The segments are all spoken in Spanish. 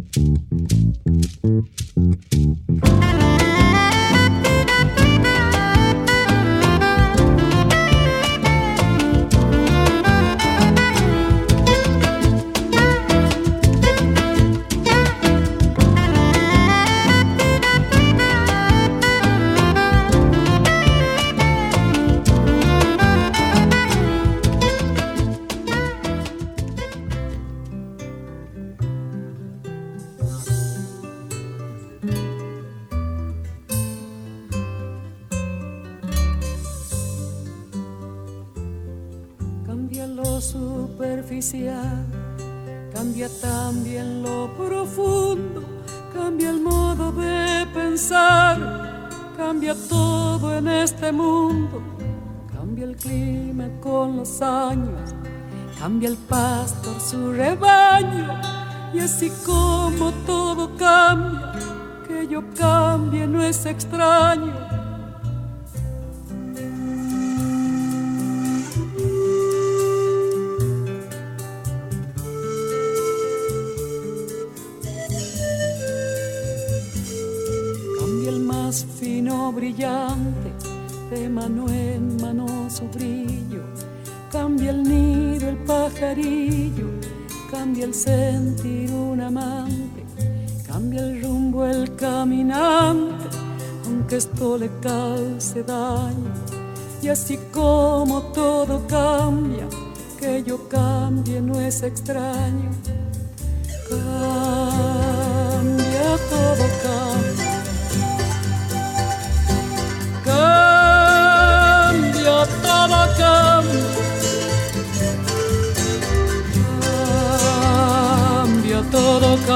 Mm-hmm.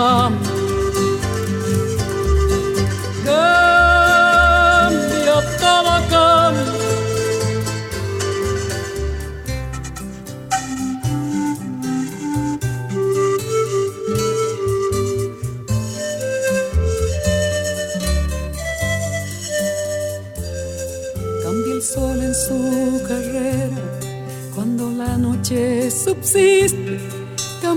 Todo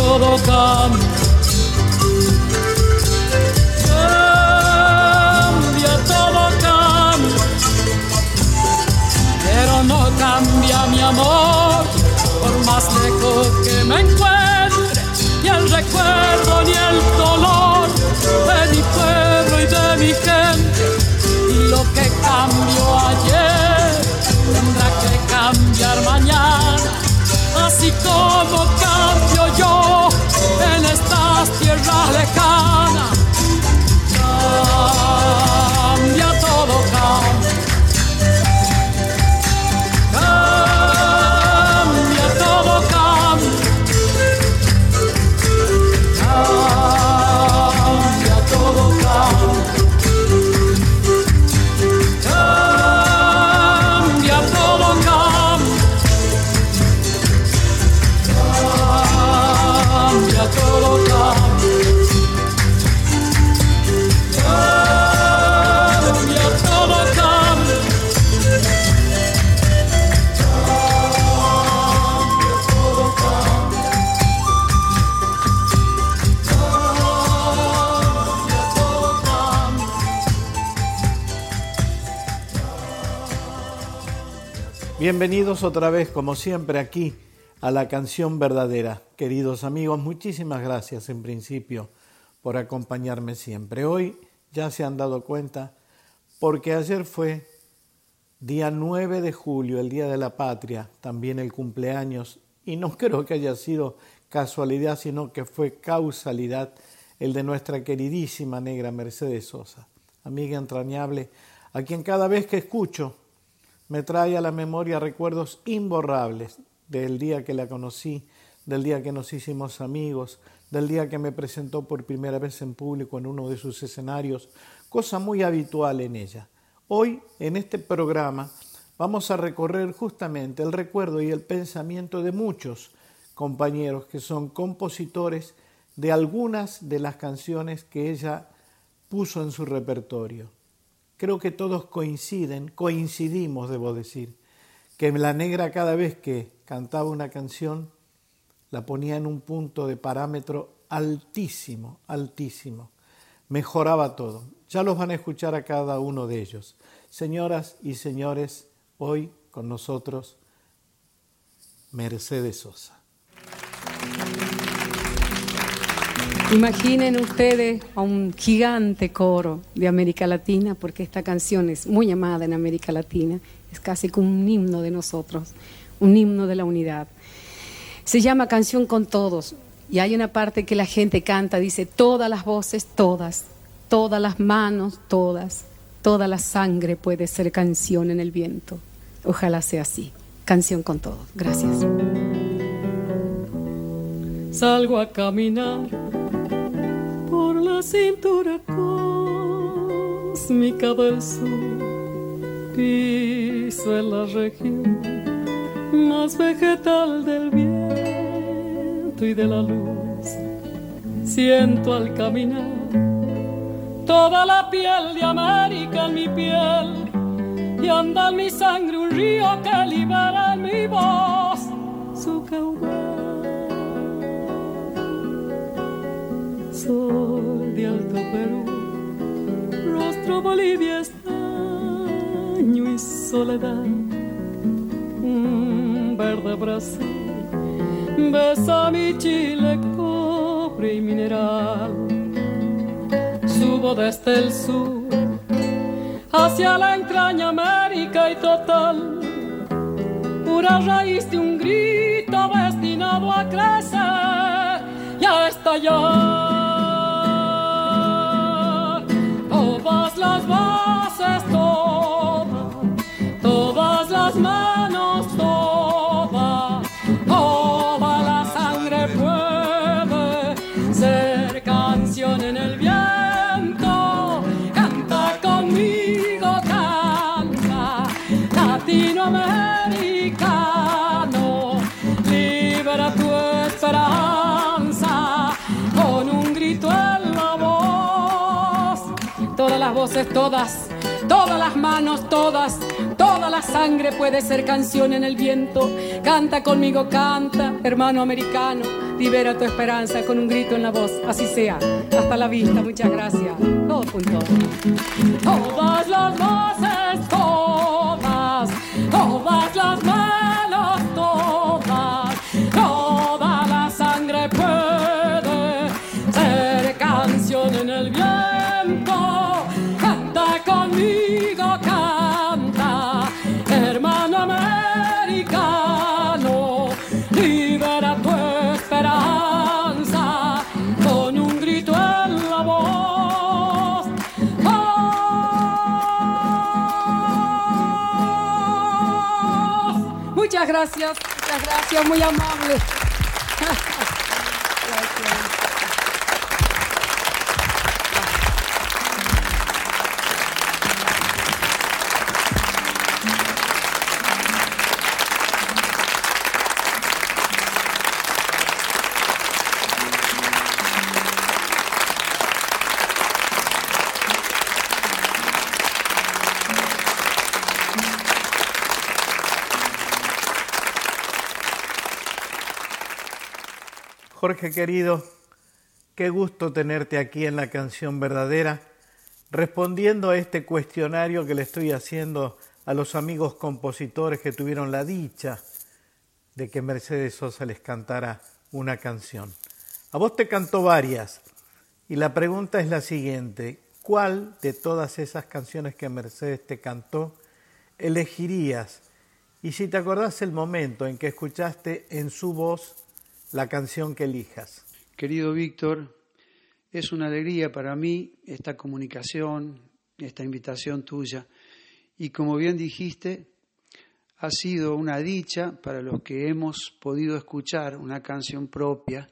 Cambia, todo Bienvenidos otra vez, como siempre, aquí a la canción verdadera. Queridos amigos, muchísimas gracias en principio por acompañarme siempre. Hoy ya se han dado cuenta, porque ayer fue día 9 de julio, el Día de la Patria, también el cumpleaños, y no creo que haya sido casualidad, sino que fue causalidad el de nuestra queridísima negra Mercedes Sosa, amiga entrañable, a quien cada vez que escucho me trae a la memoria recuerdos imborrables del día que la conocí, del día que nos hicimos amigos, del día que me presentó por primera vez en público en uno de sus escenarios, cosa muy habitual en ella. Hoy, en este programa, vamos a recorrer justamente el recuerdo y el pensamiento de muchos compañeros que son compositores de algunas de las canciones que ella puso en su repertorio creo que todos coinciden, coincidimos, debo decir, que la negra cada vez que cantaba una canción la ponía en un punto de parámetro altísimo, altísimo. Mejoraba todo. Ya los van a escuchar a cada uno de ellos. Señoras y señores, hoy con nosotros Mercedes Sosa. Imaginen ustedes a un gigante coro de América Latina, porque esta canción es muy amada en América Latina, es casi como un himno de nosotros, un himno de la unidad. Se llama Canción con Todos y hay una parte que la gente canta, dice, todas las voces, todas, todas las manos, todas, toda la sangre puede ser canción en el viento. Ojalá sea así. Canción con todos. Gracias. Salgo a caminar cintura cósmica del sur. Piso en la región más vegetal del viento y de la luz. Siento al caminar toda la piel de América en mi piel y anda en mi sangre un río que libera en mi voz su caudal. Sol de Alto Perú, rostro Bolivia estaño y soledad, verde Brasil, besa mi Chile cobre y mineral, subo desde el sur hacia la entraña América y total, pura raíz de un grito destinado a crecer y a estallar. Las todas, todas las manos, todas, toda la sangre puede ser canción en el viento. Canta conmigo, canta, hermano americano, libera tu esperanza con un grito en la voz, así sea. Hasta la vista, muchas gracias. Todo punto. Todas las voces, todas, todas las manos, Muchas gracias, muchas gracias, muy amable. Jorge querido, qué gusto tenerte aquí en la canción verdadera, respondiendo a este cuestionario que le estoy haciendo a los amigos compositores que tuvieron la dicha de que Mercedes Sosa les cantara una canción. A vos te cantó varias y la pregunta es la siguiente, ¿cuál de todas esas canciones que Mercedes te cantó elegirías? Y si te acordás el momento en que escuchaste en su voz la canción que elijas. Querido Víctor, es una alegría para mí esta comunicación, esta invitación tuya. Y como bien dijiste, ha sido una dicha para los que hemos podido escuchar una canción propia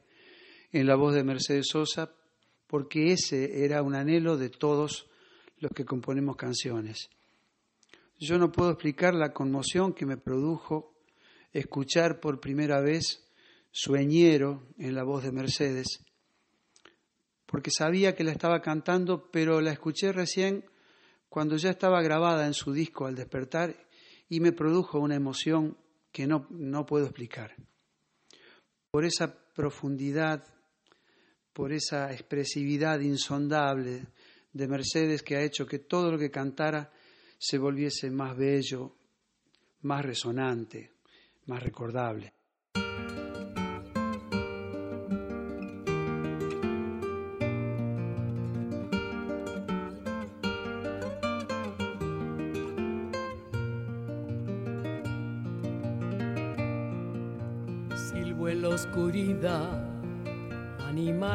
en la voz de Mercedes Sosa, porque ese era un anhelo de todos los que componemos canciones. Yo no puedo explicar la conmoción que me produjo escuchar por primera vez Sueñero en la voz de Mercedes, porque sabía que la estaba cantando, pero la escuché recién cuando ya estaba grabada en su disco al despertar y me produjo una emoción que no, no puedo explicar. Por esa profundidad, por esa expresividad insondable de Mercedes que ha hecho que todo lo que cantara se volviese más bello, más resonante, más recordable.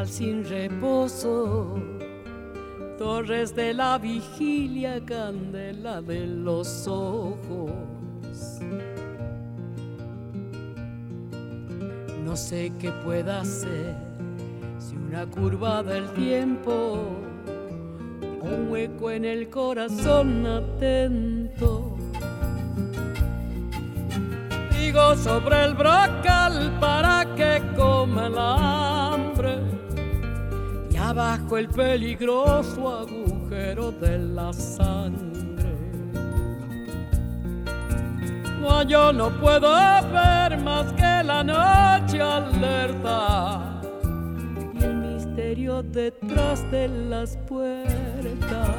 Sin reposo torres de la vigilia, candela de los ojos. No sé qué pueda hacer si una curva del tiempo, un hueco en el corazón atento. Digo sobre el brocal para que coma la abajo el peligroso agujero de la sangre. No, yo no puedo ver más que la noche alerta y el misterio detrás de las puertas.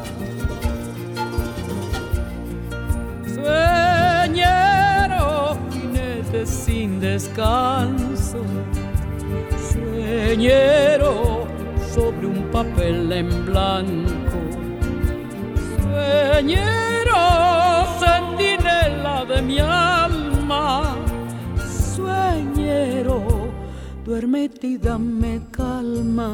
Sueñero, jinete sin descanso. Sueñero sobre un papel en blanco. Sueñero, sentinela de mi alma, sueñero, duérmete y dame calma.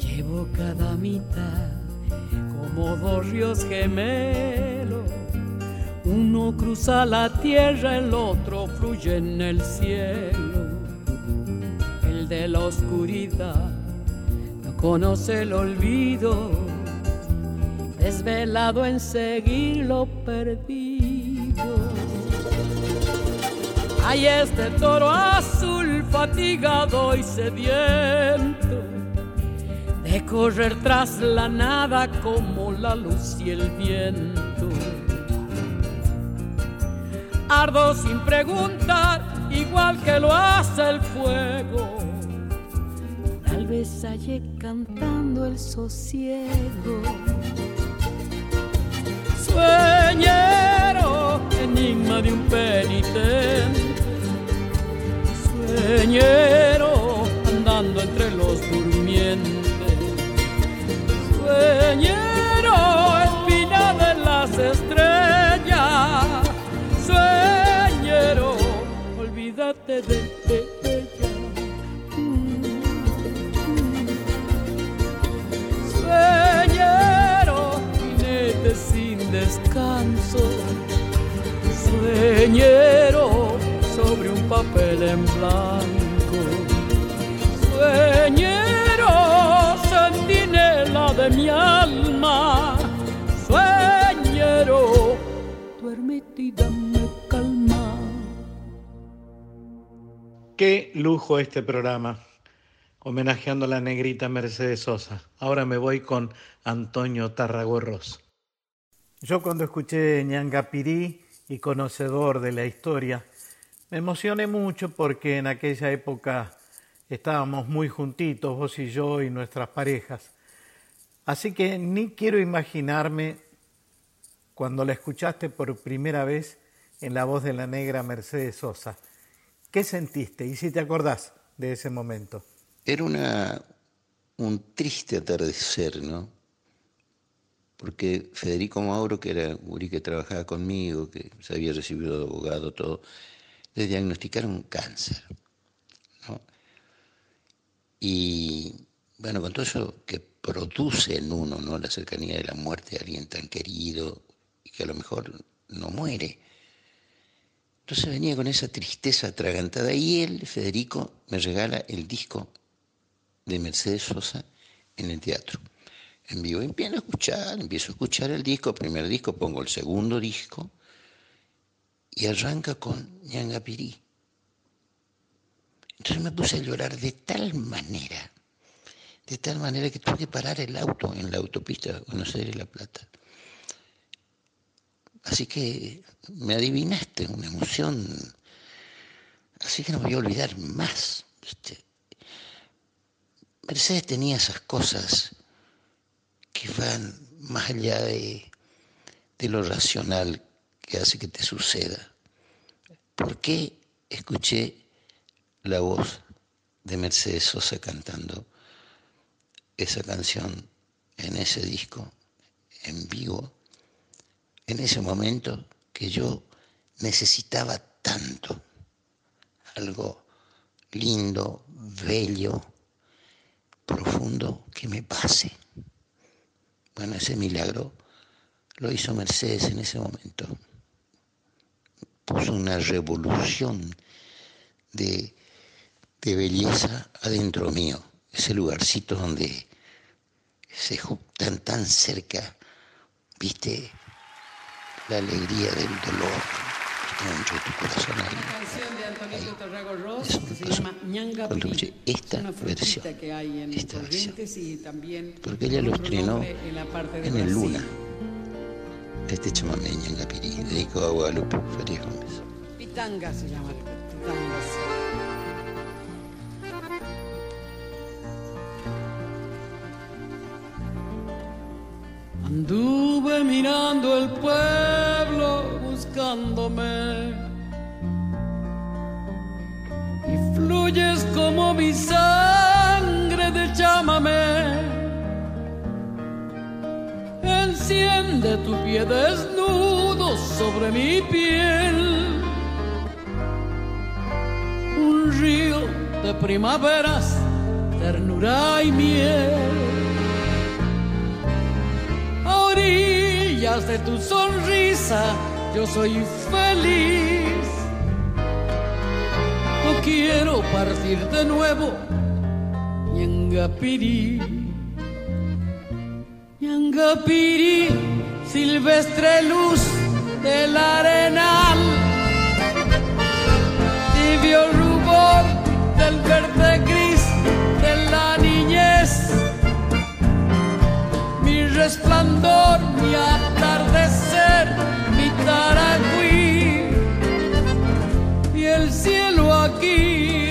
Llevo cada mitad como dos ríos gemelos uno cruza la tierra, el otro fluye en el cielo. El de la oscuridad no conoce el olvido, desvelado en seguir lo perdido. Hay este toro azul fatigado y sediento de correr tras la nada como la luz y el viento ardo sin preguntar, igual que lo hace el fuego. Tal vez hallé cantando el sosiego. Sueñero, enigma de un penitente. Sueñero, andando entre los durmientes. Sueñero, espina de las estrellas de ella. Sueñero, jinete sin descanso. Sueñero sobre un papel en blanco. Sueñero, sentinela de mi alma. Sueñero, duérmete y Qué lujo este programa, homenajeando a la negrita Mercedes Sosa. Ahora me voy con Antonio Tarragorros. Yo cuando escuché Ñangapirí y conocedor de la historia, me emocioné mucho porque en aquella época estábamos muy juntitos, vos y yo y nuestras parejas. Así que ni quiero imaginarme cuando la escuchaste por primera vez en la voz de la negra Mercedes Sosa. ¿Qué sentiste? Y si te acordás de ese momento. Era una, un triste atardecer, ¿no? Porque Federico Mauro, que era un que trabajaba conmigo, que se había recibido de abogado, todo, le diagnosticaron cáncer. ¿no? Y bueno, con todo eso que produce en uno, ¿no? La cercanía de la muerte de alguien tan querido y que a lo mejor no muere. Entonces venía con esa tristeza atragantada y él, Federico, me regala el disco de Mercedes Sosa en el teatro. En vivo empiezo a escuchar, empiezo a escuchar el disco, primer disco, pongo el segundo disco y arranca con Ñangapirí. Entonces me puse a llorar de tal manera, de tal manera que tuve que parar el auto en la autopista Buenos Aires-La Plata. Así que me adivinaste, una emoción. Así que no voy a olvidar más. Mercedes tenía esas cosas que van más allá de, de lo racional que hace que te suceda. ¿Por qué escuché la voz de Mercedes Sosa cantando esa canción en ese disco en vivo? En ese momento que yo necesitaba tanto, algo lindo, bello, profundo que me pase. Bueno, ese milagro lo hizo Mercedes en ese momento. Puso una revolución de, de belleza adentro mío, ese lugarcito donde se juntan tan cerca, viste, la alegría del dolor dentro de tu corazón ahí. Canción de Antonio Tarrago Ross que se pasó. llama Ñanga escuché esta versión, que esta versión. Porque ella lo estrenó en el. Luna. Este chamamé Ñangapirí, dedicado a Guadalupe Farias Gómez. Pitanga se llama. Anduve mirando el pueblo buscándome y fluyes como mi sangre de chámame. Enciende tu pie desnudo sobre mi piel. Un río de primaveras, ternura y miel. De tu sonrisa, yo soy feliz. No quiero partir de nuevo, Ñangapirí. Ñangapirí, silvestre luz del arenal, tibio rubor del verde gris de la niñez, resplandor, mi atardecer, mi taragüí, y el cielo aquí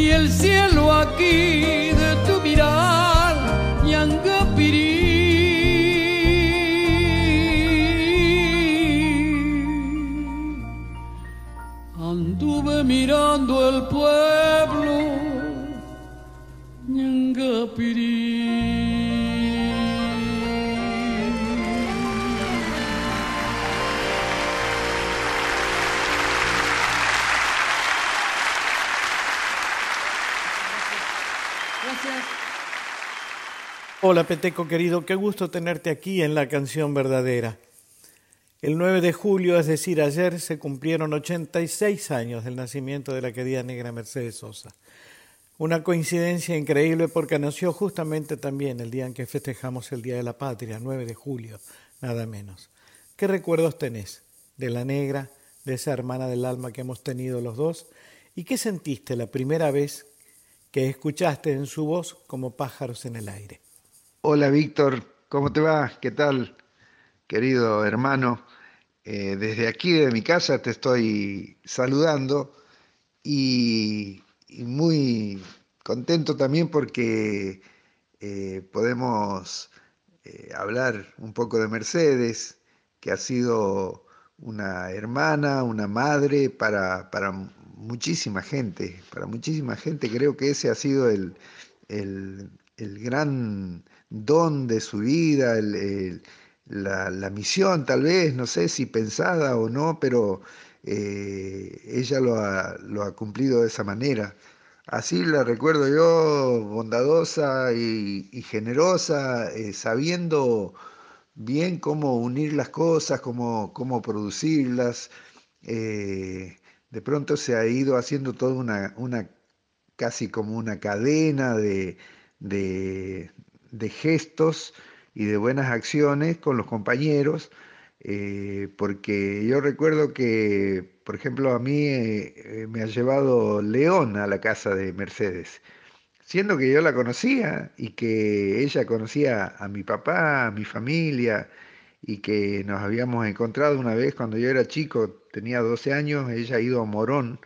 y el cielo aquí de tu mirar, Ñangapirí. Anduve mirando el pueblo, Hola Peteco querido, qué gusto tenerte aquí en la canción verdadera. El 9 de julio, es decir, ayer, se cumplieron 86 años del nacimiento de la querida negra Mercedes Sosa. Una coincidencia increíble porque nació justamente también el día en que festejamos el Día de la Patria, 9 de julio, nada menos. ¿Qué recuerdos tenés de la negra, de esa hermana del alma que hemos tenido los dos? ¿Y qué sentiste la primera vez que escuchaste en su voz como pájaros en el aire? Hola Víctor, ¿cómo te va? ¿Qué tal, querido hermano? Eh, desde aquí, de mi casa, te estoy saludando y, muy contento también porque eh, podemos eh, hablar un poco de Mercedes, que ha sido una hermana, una madre para, para muchísima gente, para muchísima gente. Creo que ese ha sido el, el, el gran don de su vida, la, misión tal vez, no sé si pensada o no, pero eh, ella lo ha, cumplido de esa manera. Así la recuerdo yo, bondadosa y, generosa, eh, sabiendo bien cómo unir las cosas, cómo, cómo producirlas. Eh, de pronto se ha ido haciendo toda una, una casi como una cadena de, de gestos y de buenas acciones con los compañeros, eh, porque yo recuerdo que, por ejemplo, a mí eh, me ha llevado León a la casa de Mercedes, siendo que yo la conocía y que ella conocía a mi papá, a mi familia, y que nos habíamos encontrado una vez cuando yo era chico, tenía 12 años, ella ha ido a Morón,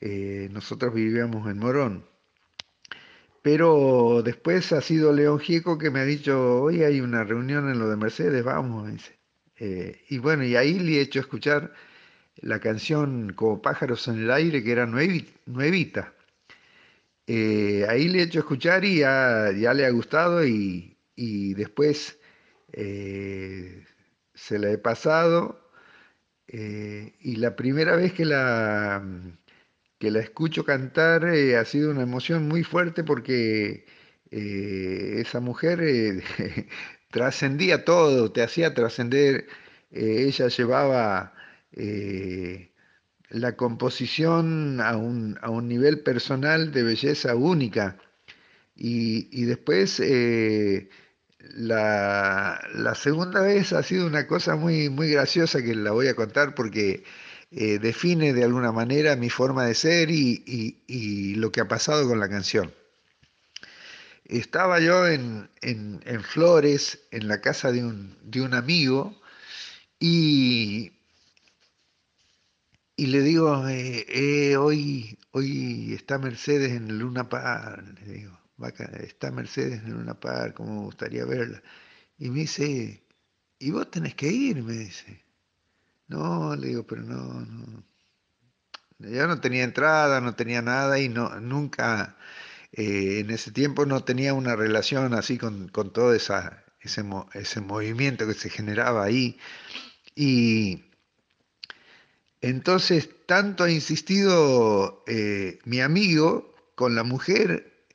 eh, nosotros vivíamos en Morón. Pero después ha sido León Gieco que me ha dicho, hoy hay una reunión en lo de Mercedes, vamos. Eh, y bueno, y ahí le he hecho escuchar la canción Como pájaros en el aire, que era nuevita. Eh, ahí le he hecho escuchar y ya, le ha gustado y, después eh, se la he pasado. y la primera vez que la que la escucho cantar eh, ha sido una emoción muy fuerte porque eh, esa mujer eh, trascendía todo, te hacía trascender, ella llevaba la composición a un, nivel personal de belleza única. Y, después la, la, segunda vez ha sido una cosa muy, muy graciosa que la voy a contar porque eh, define de alguna manera mi forma de ser y, lo que ha pasado con la canción. Estaba yo en, Flores, en la casa de un, amigo, y, y le digo, eh, eh, hoy, hoy está Mercedes en Luna Par, le digo, está Mercedes en Luna Par, como me gustaría verla. Y me dice, y vos tenés que ir, me dice. No, le digo, pero no, no. Yo no tenía entrada, no tenía nada y no, nunca eh, en ese tiempo no tenía una relación así con, todo esa, ese, ese movimiento que se generaba ahí. Y entonces tanto ha insistido eh, mi amigo con la mujer,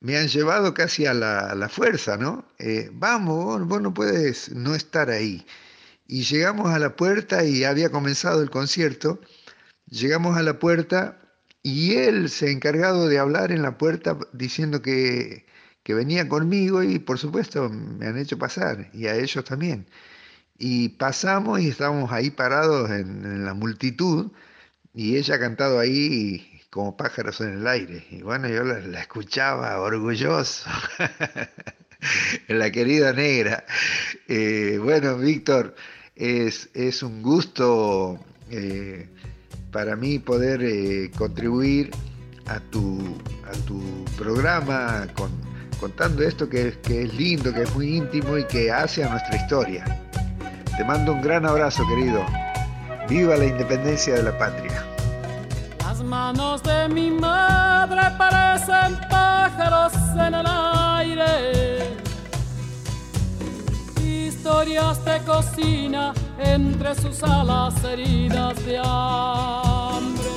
me han llevado casi a la, fuerza, ¿no? Eh, vamos, vos no puedes no estar ahí. Y llegamos a la puerta y había comenzado el concierto. Llegamos a la puerta y él se ha encargado de hablar en la puerta diciendo que, que venía conmigo y por supuesto me han hecho pasar y a ellos también. Y pasamos y estábamos ahí parados en, la multitud y ella ha cantado ahí como pájaros en el aire. Y bueno, yo la, escuchaba orgulloso. la querida negra. Eh, bueno, Víctor, es, es, un gusto eh, para mí poder eh, contribuir a tu, a tu programa contando esto que, que es lindo, que es muy íntimo y que hace a nuestra historia. Te mando un gran abrazo, querido. Viva la independencia de la patria. Las manos de mi madre parecen pájaros en el aire. Historias de cocina entre sus alas heridas de hambre.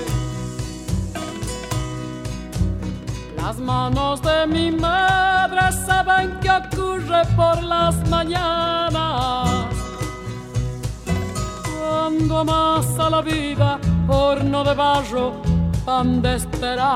Las manos de mi madre saben qué ocurre por las mañanas cuando amasa la vida, horno de barro, pan de esperanza.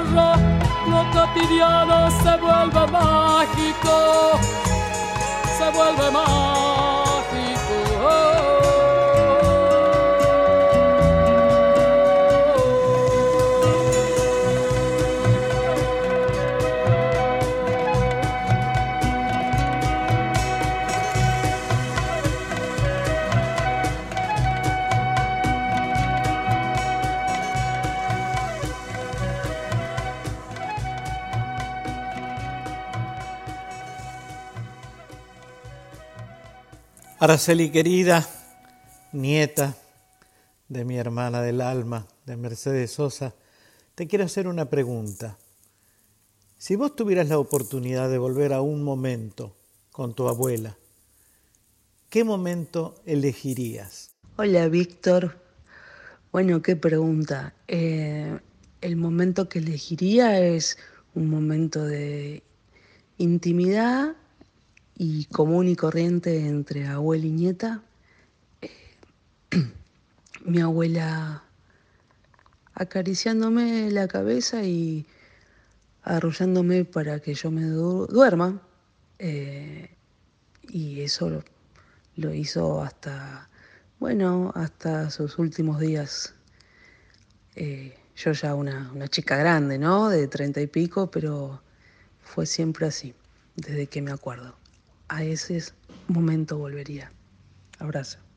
cotidiano se vuelve mágico, se vuelve mágico. Araceli querida, nieta de mi hermana del alma, de Mercedes Sosa, te quiero hacer una pregunta. Si vos tuvieras la oportunidad de volver a un momento con tu abuela, ¿qué momento elegirías? Hola Víctor. Bueno, qué pregunta. Eh, el momento que elegiría es un momento de intimidad y común y corriente entre abuela y nieta. Eh, mi abuela acariciándome la cabeza y arrullándome para que yo me duerma. Eh, y eso lo, hizo hasta, bueno, hasta sus últimos días. Eh, yo ya una, una chica grande, ¿no? De treinta y pico, pero fue siempre así, desde que me acuerdo a ese momento volvería. Abrazo.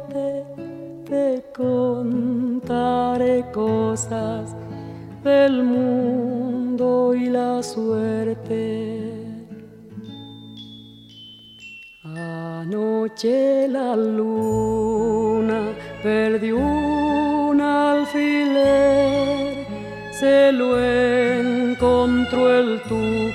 Te contaré cosas del mundo y la suerte. Anoche la luna perdió un alfiler, se lo encontró el tuco,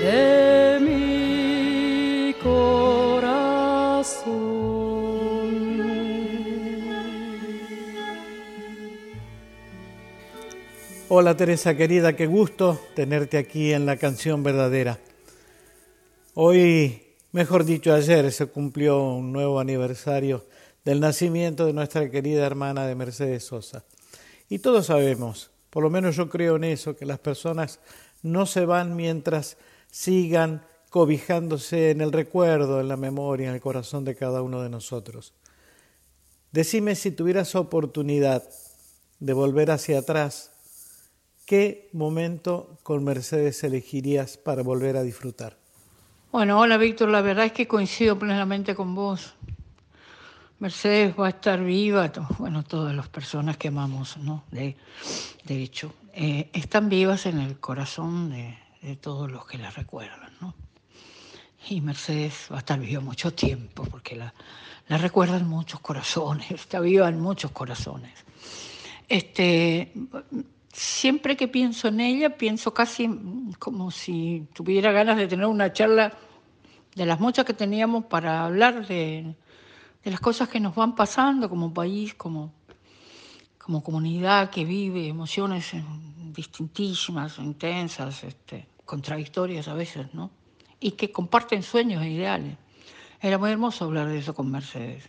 de mi corazón. Hola Teresa querida, qué gusto tenerte aquí en la canción verdadera. Hoy, mejor dicho ayer, se cumplió un nuevo aniversario del nacimiento de nuestra querida hermana de Mercedes Sosa. Y todos sabemos, por lo menos yo creo en eso, que las personas no se van mientras sigan cobijándose en el recuerdo, en la memoria, en el corazón de cada uno de nosotros. Decime si tuvieras oportunidad de volver hacia atrás, ¿qué momento con Mercedes elegirías para volver a disfrutar? Bueno, hola Víctor, la verdad es que coincido plenamente con vos. Mercedes va a estar viva, bueno, todas las personas que amamos, ¿no? De, de hecho, eh, están vivas en el corazón de, de todos los que la recuerdan, ¿no? Y Mercedes va a estar viva mucho tiempo, porque la, la recuerdan muchos corazones, está viva en muchos corazones. Este, siempre que pienso en ella, pienso casi como si tuviera ganas de tener una charla de las muchas que teníamos para hablar de, de las cosas que nos van pasando como país, como, como comunidad que vive emociones distintísimas, intensas, este, contradictorias a veces, ¿no? Y que comparten sueños e ideales. Era muy hermoso hablar de eso con Mercedes.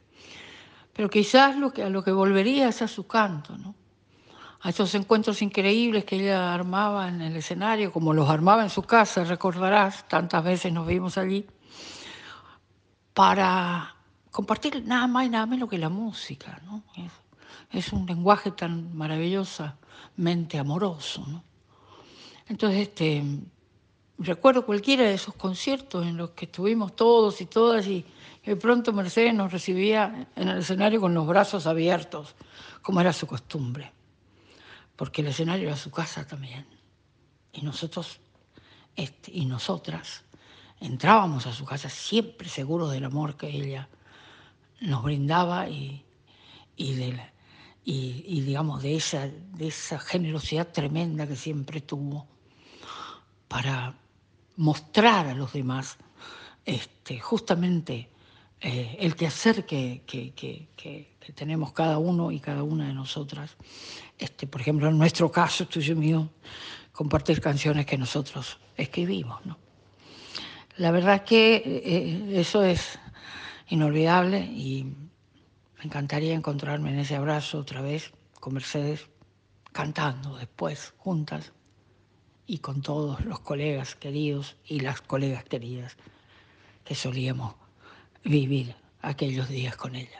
Pero quizás lo que, a lo que volvería es a su canto, ¿no? a esos encuentros increíbles que ella armaba en el escenario, como los armaba en su casa, recordarás, tantas veces nos vimos allí, para compartir nada más y nada menos que la música. ¿no? Es, un lenguaje tan maravillosamente amoroso. ¿no? Entonces, este, recuerdo cualquiera de esos conciertos en los que estuvimos todos y todas y de pronto Mercedes nos recibía en el escenario con los brazos abiertos, como era su costumbre porque el escenario era su casa también. Y nosotros este, y nosotras entrábamos a su casa siempre seguros del amor que ella nos brindaba y, y, de la- y- y, digamos, de esa, de esa generosidad tremenda que siempre tuvo para mostrar a los demás este, justamente eh, el quehacer que, que, que, que, tenemos cada uno y cada una de nosotras. Este, por ejemplo, en nuestro caso, tuyo y mío, compartir canciones que nosotros escribimos. ¿no? La verdad que eh, eso es inolvidable y me encantaría encontrarme en ese abrazo otra vez con Mercedes, cantando después, juntas, y con todos los colegas queridos y las colegas queridas que solíamos vivir aquellos días con ella.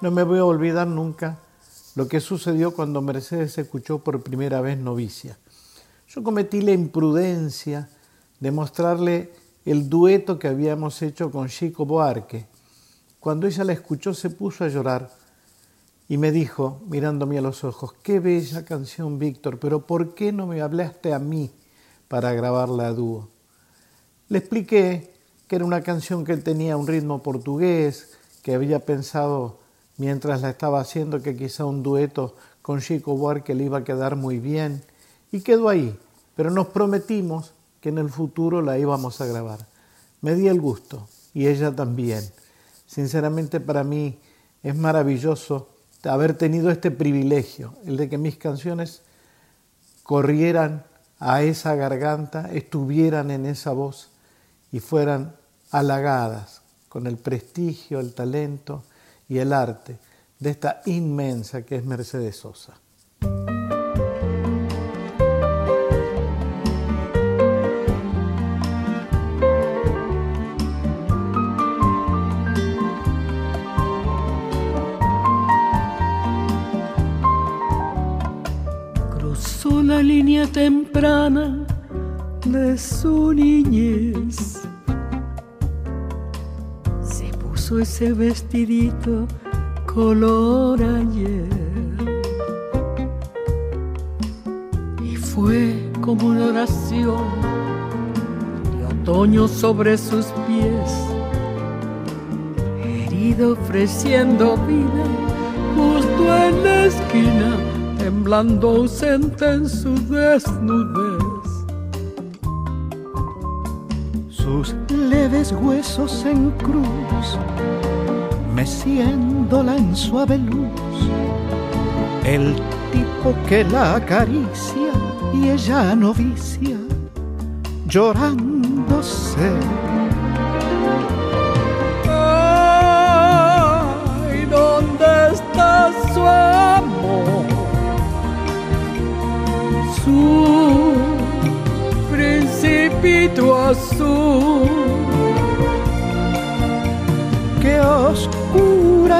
No me voy a olvidar nunca lo que sucedió cuando Mercedes escuchó por primera vez Novicia. Yo cometí la imprudencia de mostrarle el dueto que habíamos hecho con Chico Buarque. Cuando ella la escuchó se puso a llorar y me dijo, mirándome a los ojos, qué bella canción, Víctor, pero ¿por qué no me hablaste a mí para grabarla a dúo? Le expliqué que era una canción que tenía un ritmo portugués, que había pensado mientras la estaba haciendo que quizá un dueto con Chico Buarque le iba a quedar muy bien y quedó ahí, pero nos prometimos que en el futuro la íbamos a grabar. Me di el gusto y ella también. Sinceramente para mí es maravilloso haber tenido este privilegio, el de que mis canciones corrieran a esa garganta, estuvieran en esa voz y fueran halagadas con el prestigio, el talento y el arte de esta inmensa que es Mercedes Sosa. Cruzó la línea temprana de su niñez. Ese vestidito color ayer. Y fue como una oración de otoño sobre sus pies, herido ofreciendo vida justo en la esquina, temblando ausente en su desnudez. Huesos en cruz meciéndola en suave luz. El tipo que la acaricia y ella novicia, llorándose.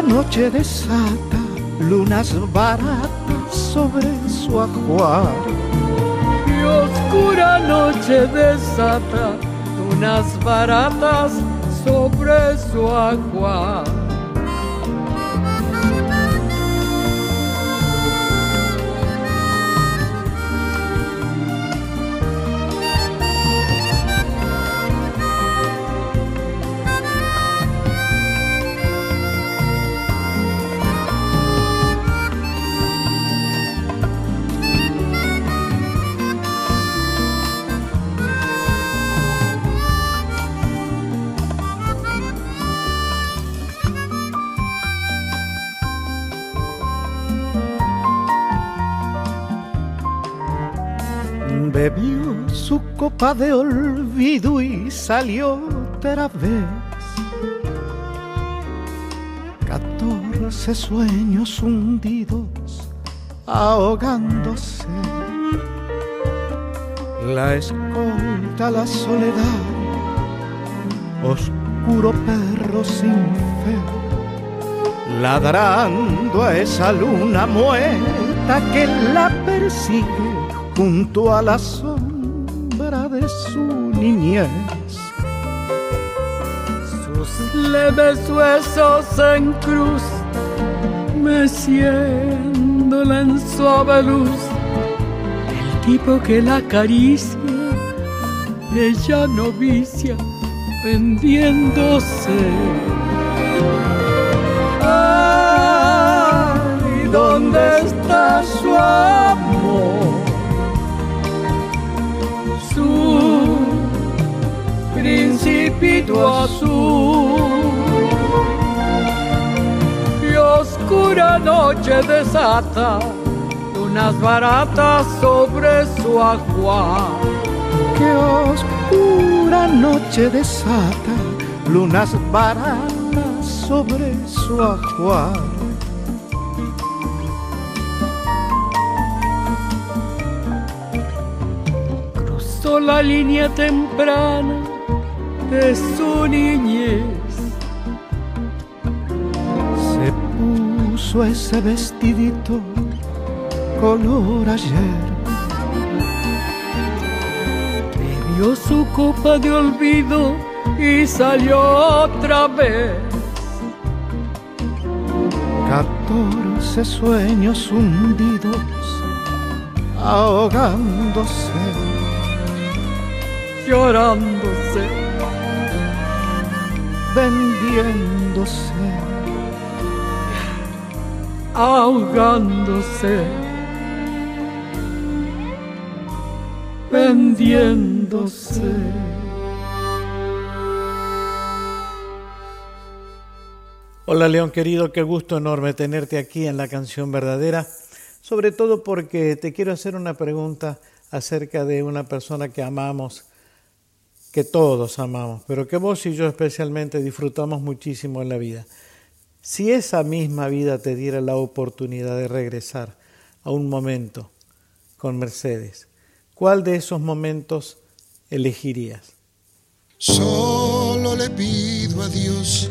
Noche desata lunas baratas sobre su ajuar. Y oscura noche desata unas baratas sobre su agua. De olvido y salió otra vez. Catorce sueños hundidos, ahogándose. La escolta la soledad, oscuro perro sin fe, ladrando a esa luna muerta que la persigue junto a la sombra su niñez. Sus leves huesos en cruz, meciéndola en suave luz. El tipo que la acaricia, ella novicia, vendiéndose. ¿dónde está su amor? Principito azul. Y oscura noche desata unas baratas sobre su agua. Que oscura noche desata lunas baratas sobre su ajuar. Cruzó la línea temprana de su niñez. Se puso ese vestidito color ayer. Bebió su copa de olvido y salió otra vez. Catorce sueños hundidos, ahogándose. llorándose, vendiéndose, ahogándose, vendiéndose. Hola León querido, qué gusto enorme tenerte aquí en la canción verdadera, sobre todo porque te quiero hacer una pregunta acerca de una persona que amamos, que todos amamos, pero que vos y yo especialmente disfrutamos muchísimo en la vida. Si esa misma vida te diera la oportunidad de regresar a un momento con Mercedes, ¿cuál de esos momentos elegirías? Solo le pido a Dios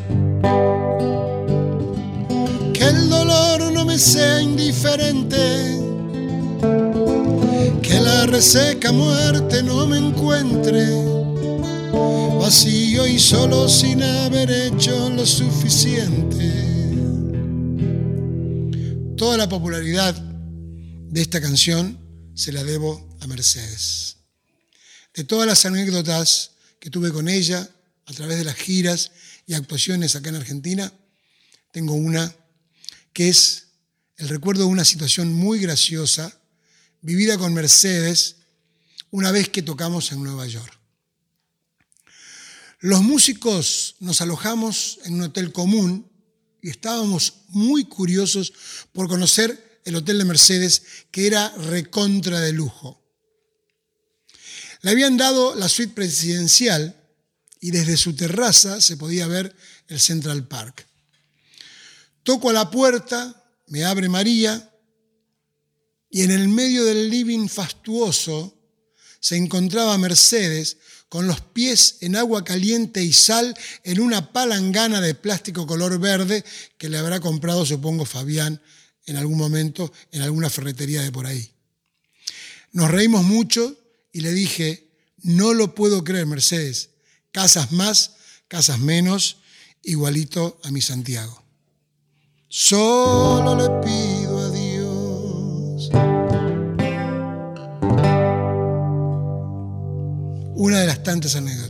que el dolor no me sea indiferente reseca muerte no me encuentre vacío y solo sin haber hecho lo suficiente. Toda la popularidad de esta canción se la debo a Mercedes. De todas las anécdotas que tuve con ella a través de las giras y actuaciones acá en Argentina, tengo una que es el recuerdo de una situación muy graciosa vivida con Mercedes una vez que tocamos en Nueva York. Los músicos nos alojamos en un hotel común y estábamos muy curiosos por conocer el hotel de Mercedes, que era recontra de lujo. Le habían dado la suite presidencial y desde su terraza se podía ver el Central Park. Toco a la puerta, me abre María y en el medio del living fastuoso se encontraba Mercedes con los pies en agua caliente y sal en una palangana de plástico color verde que le habrá comprado, supongo, Fabián en algún momento en alguna ferretería de por ahí. Nos reímos mucho y le dije, no lo puedo creer, Mercedes, casas más, casas menos, igualito a mi Santiago. Solo le pido Una de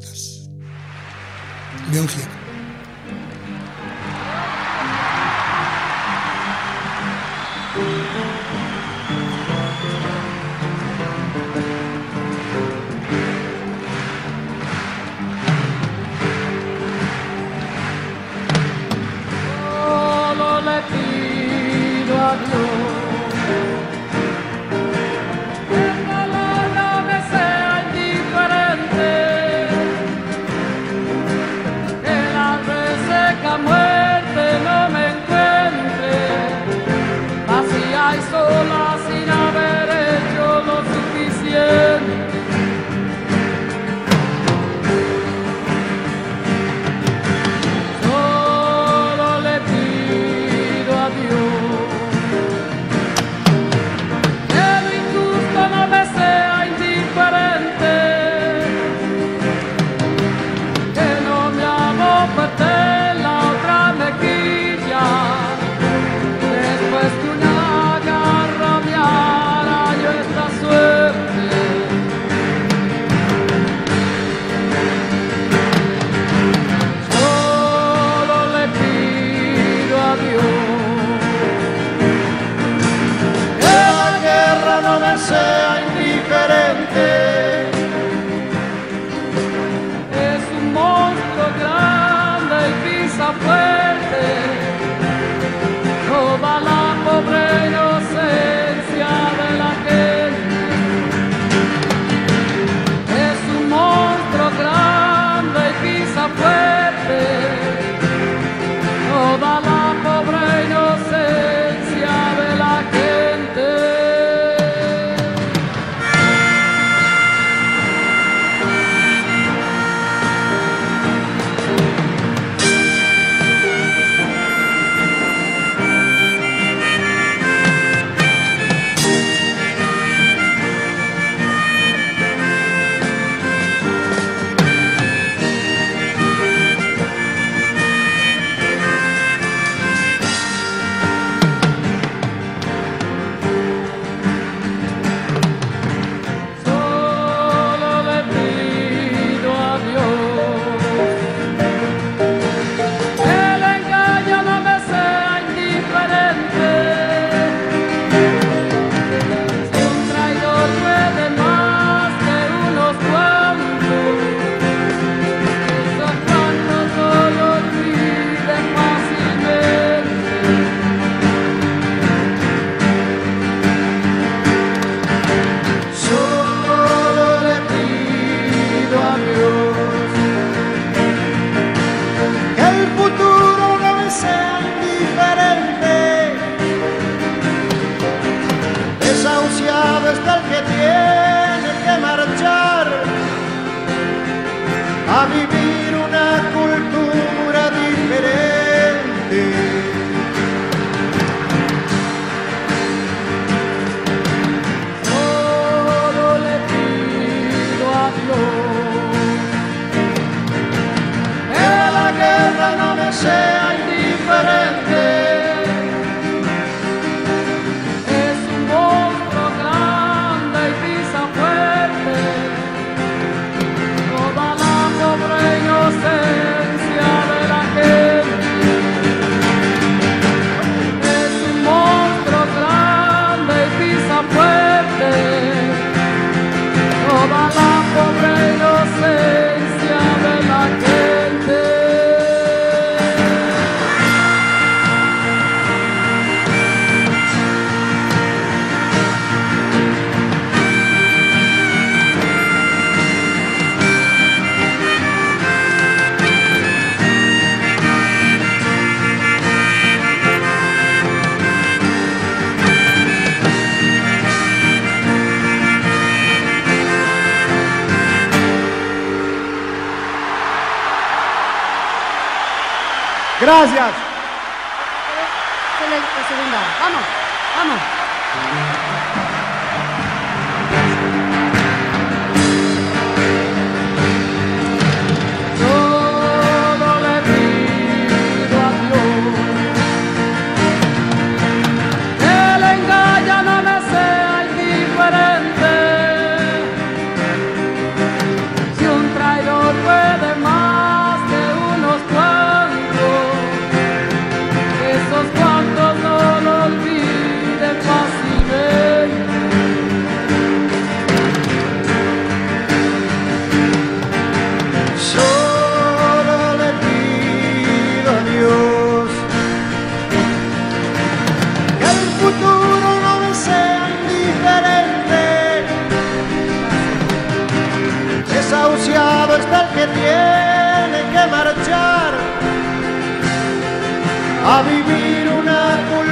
a vivir una cultura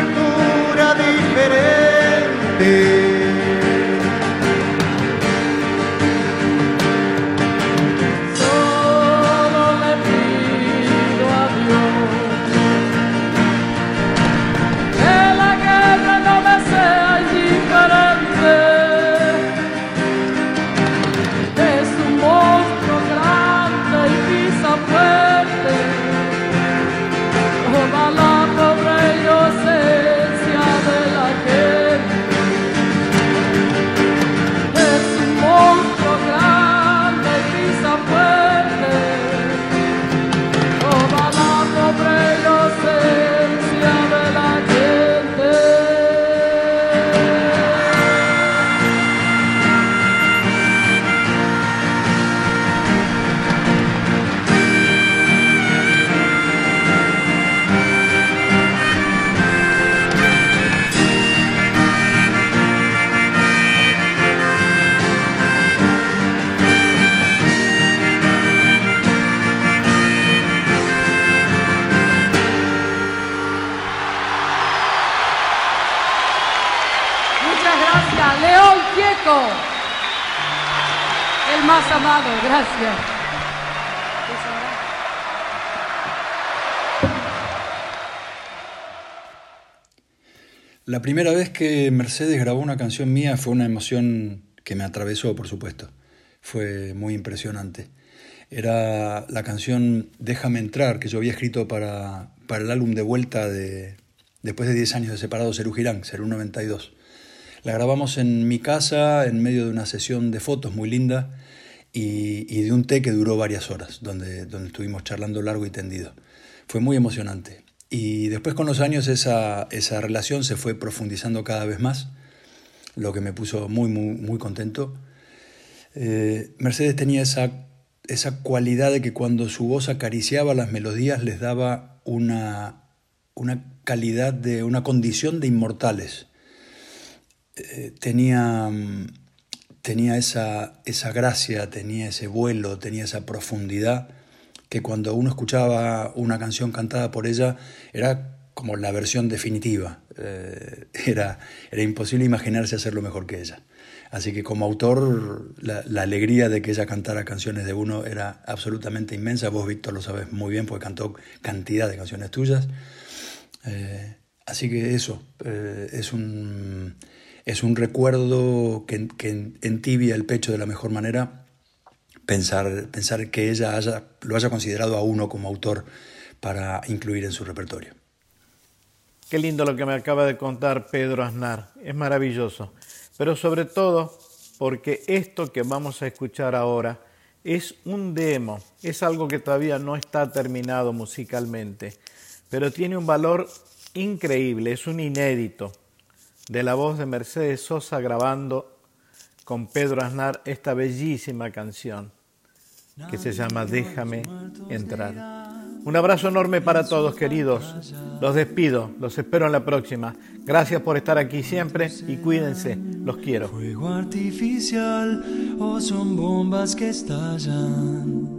gracias. La primera vez que Mercedes grabó una canción mía fue una emoción que me atravesó, por supuesto. Fue muy impresionante. Era la canción Déjame entrar, que yo había escrito para, para el álbum de vuelta de, después de 10 años de separado, Cerú Girán, Cerú 92. La grabamos en mi casa, en medio de una sesión de fotos muy linda y, de un té que duró varias horas, donde, donde estuvimos charlando largo y tendido. Fue muy emocionante. Y después con los años esa, esa relación se fue profundizando cada vez más, lo que me puso muy, muy, muy contento. Eh, Mercedes tenía esa, esa cualidad de que cuando su voz acariciaba las melodías les daba una, una calidad de, una condición de inmortales. Eh, tenía, mm, tenía esa, esa gracia, tenía ese vuelo, tenía esa profundidad que cuando uno escuchaba una canción cantada por ella era como la versión definitiva. Eh, era, era imposible imaginarse hacerlo mejor que ella. Así que como autor, la, alegría de que ella cantara canciones de uno era absolutamente inmensa. Vos, Víctor, lo sabes muy bien porque cantó cantidad de canciones tuyas. Eh, así que eso, eh, es, un, es un recuerdo que, que entibia el pecho de la mejor manera pensar, pensar que ella lo haya considerado a uno como autor para incluir en su repertorio. Qué lindo lo que me acaba de contar Pedro Aznar, es maravilloso, pero sobre todo porque esto que vamos a escuchar ahora es un demo, es algo que todavía no está terminado musicalmente, pero tiene un valor increíble, es un inédito de la voz de Mercedes Sosa grabando con Pedro Aznar esta bellísima canción que se llama Déjame entrar. Un abrazo enorme para todos, queridos. Los despido, los espero en la próxima. Gracias por estar aquí siempre y cuídense, los quiero. Fuego artificial o son bombas que estallan.